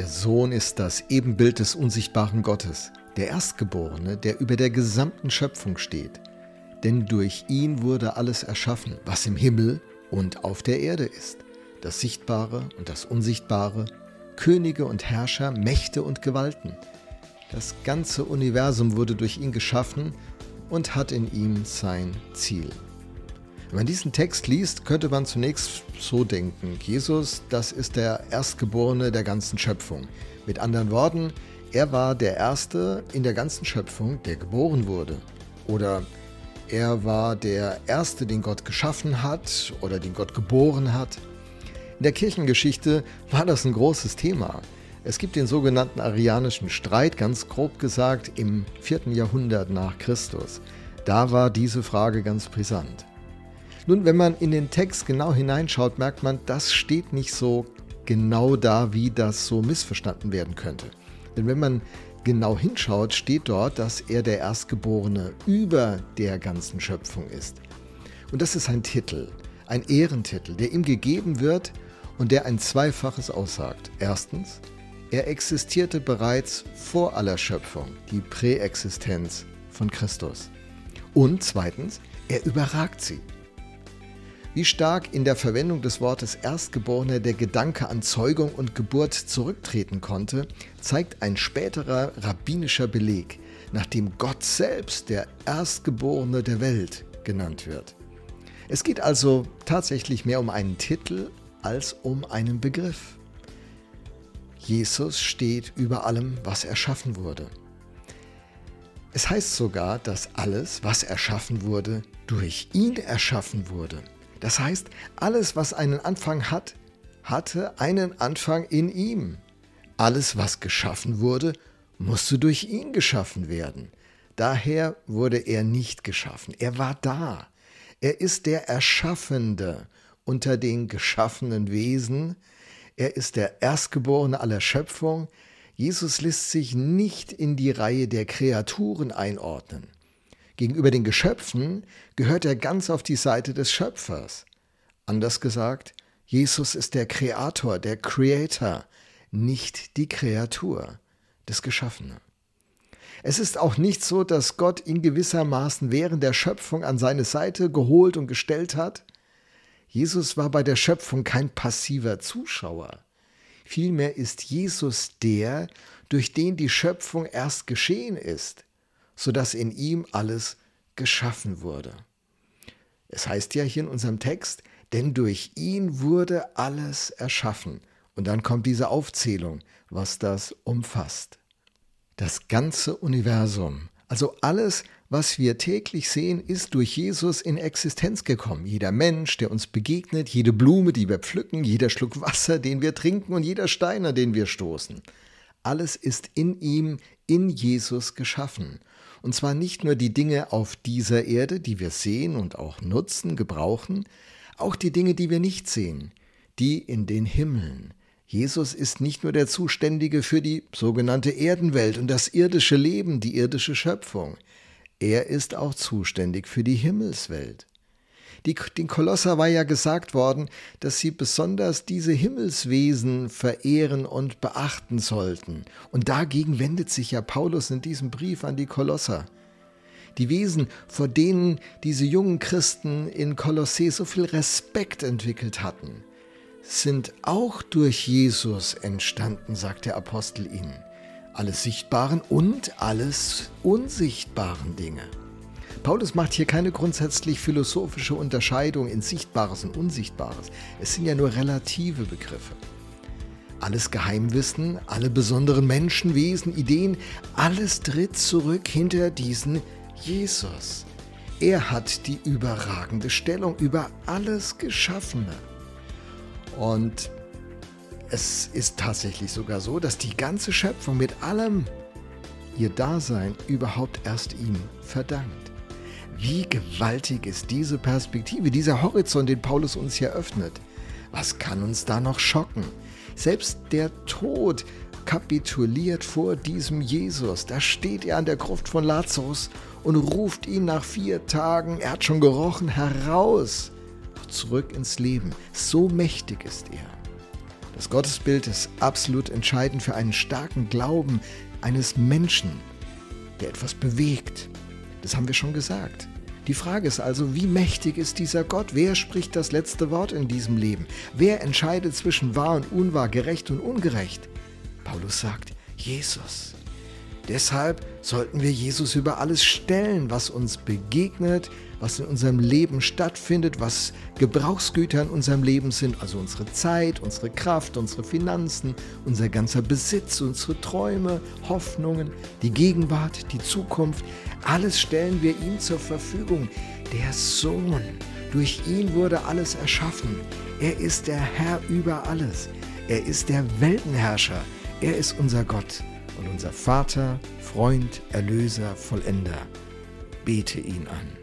Der Sohn ist das Ebenbild des unsichtbaren Gottes, der Erstgeborene, der über der gesamten Schöpfung steht. Denn durch ihn wurde alles erschaffen, was im Himmel und auf der Erde ist, das Sichtbare und das Unsichtbare, Könige und Herrscher, Mächte und Gewalten. Das ganze Universum wurde durch ihn geschaffen und hat in ihm sein Ziel. Wenn man diesen Text liest, könnte man zunächst so denken, Jesus, das ist der Erstgeborene der ganzen Schöpfung. Mit anderen Worten, er war der Erste in der ganzen Schöpfung, der geboren wurde. Oder er war der Erste, den Gott geschaffen hat oder den Gott geboren hat. In der Kirchengeschichte war das ein großes Thema. Es gibt den sogenannten arianischen Streit, ganz grob gesagt, im 4. Jahrhundert nach Christus. Da war diese Frage ganz brisant. Nun, wenn man in den Text genau hineinschaut, merkt man, das steht nicht so genau da, wie das so missverstanden werden könnte. Denn wenn man genau hinschaut, steht dort, dass er der Erstgeborene über der ganzen Schöpfung ist. Und das ist ein Titel, ein Ehrentitel, der ihm gegeben wird und der ein Zweifaches aussagt. Erstens, er existierte bereits vor aller Schöpfung, die Präexistenz von Christus. Und zweitens, er überragt sie. Wie stark in der Verwendung des Wortes Erstgeborene der Gedanke an Zeugung und Geburt zurücktreten konnte, zeigt ein späterer rabbinischer Beleg, nachdem Gott selbst der Erstgeborene der Welt genannt wird. Es geht also tatsächlich mehr um einen Titel als um einen Begriff. Jesus steht über allem, was erschaffen wurde. Es heißt sogar, dass alles, was erschaffen wurde, durch ihn erschaffen wurde. Das heißt, alles, was einen Anfang hat, hatte einen Anfang in ihm. Alles, was geschaffen wurde, musste durch ihn geschaffen werden. Daher wurde er nicht geschaffen. Er war da. Er ist der Erschaffende unter den geschaffenen Wesen. Er ist der Erstgeborene aller Schöpfung. Jesus lässt sich nicht in die Reihe der Kreaturen einordnen. Gegenüber den Geschöpfen gehört er ganz auf die Seite des Schöpfers. Anders gesagt, Jesus ist der Kreator, der Creator, nicht die Kreatur, des Geschaffenen. Es ist auch nicht so, dass Gott ihn gewissermaßen während der Schöpfung an seine Seite geholt und gestellt hat. Jesus war bei der Schöpfung kein passiver Zuschauer. Vielmehr ist Jesus der, durch den die Schöpfung erst geschehen ist sodass in ihm alles geschaffen wurde. Es heißt ja hier in unserem Text, denn durch ihn wurde alles erschaffen. Und dann kommt diese Aufzählung, was das umfasst. Das ganze Universum, also alles, was wir täglich sehen, ist durch Jesus in Existenz gekommen. Jeder Mensch, der uns begegnet, jede Blume, die wir pflücken, jeder Schluck Wasser, den wir trinken und jeder Stein, an den wir stoßen. Alles ist in ihm, in Jesus geschaffen. Und zwar nicht nur die Dinge auf dieser Erde, die wir sehen und auch nutzen, gebrauchen, auch die Dinge, die wir nicht sehen, die in den Himmeln. Jesus ist nicht nur der Zuständige für die sogenannte Erdenwelt und das irdische Leben, die irdische Schöpfung. Er ist auch zuständig für die Himmelswelt. Die, den Kolosser war ja gesagt worden, dass sie besonders diese Himmelswesen verehren und beachten sollten. Und dagegen wendet sich ja Paulus in diesem Brief an die Kolosser. Die Wesen, vor denen diese jungen Christen in Kolossee so viel Respekt entwickelt hatten, sind auch durch Jesus entstanden, sagt der Apostel ihnen. Alle sichtbaren und alles unsichtbaren Dinge. Paulus macht hier keine grundsätzlich philosophische Unterscheidung in Sichtbares und Unsichtbares. Es sind ja nur relative Begriffe. Alles Geheimwissen, alle besonderen Menschenwesen, Ideen, alles tritt zurück hinter diesen Jesus. Er hat die überragende Stellung über alles Geschaffene. Und es ist tatsächlich sogar so, dass die ganze Schöpfung mit allem ihr Dasein überhaupt erst ihm verdankt. Wie gewaltig ist diese Perspektive, dieser Horizont, den Paulus uns hier öffnet. Was kann uns da noch schocken? Selbst der Tod kapituliert vor diesem Jesus. Da steht er an der Gruft von Lazarus und ruft ihn nach vier Tagen, er hat schon gerochen, heraus, zurück ins Leben. So mächtig ist er. Das Gottesbild ist absolut entscheidend für einen starken Glauben eines Menschen, der etwas bewegt. Das haben wir schon gesagt. Die Frage ist also, wie mächtig ist dieser Gott? Wer spricht das letzte Wort in diesem Leben? Wer entscheidet zwischen wahr und unwahr, gerecht und ungerecht? Paulus sagt, Jesus. Deshalb sollten wir Jesus über alles stellen, was uns begegnet, was in unserem Leben stattfindet, was Gebrauchsgüter in unserem Leben sind, also unsere Zeit, unsere Kraft, unsere Finanzen, unser ganzer Besitz, unsere Träume, Hoffnungen, die Gegenwart, die Zukunft. Alles stellen wir ihm zur Verfügung. Der Sohn, durch ihn wurde alles erschaffen. Er ist der Herr über alles. Er ist der Weltenherrscher. Er ist unser Gott und unser Vater, Freund, Erlöser, Vollender. Bete ihn an.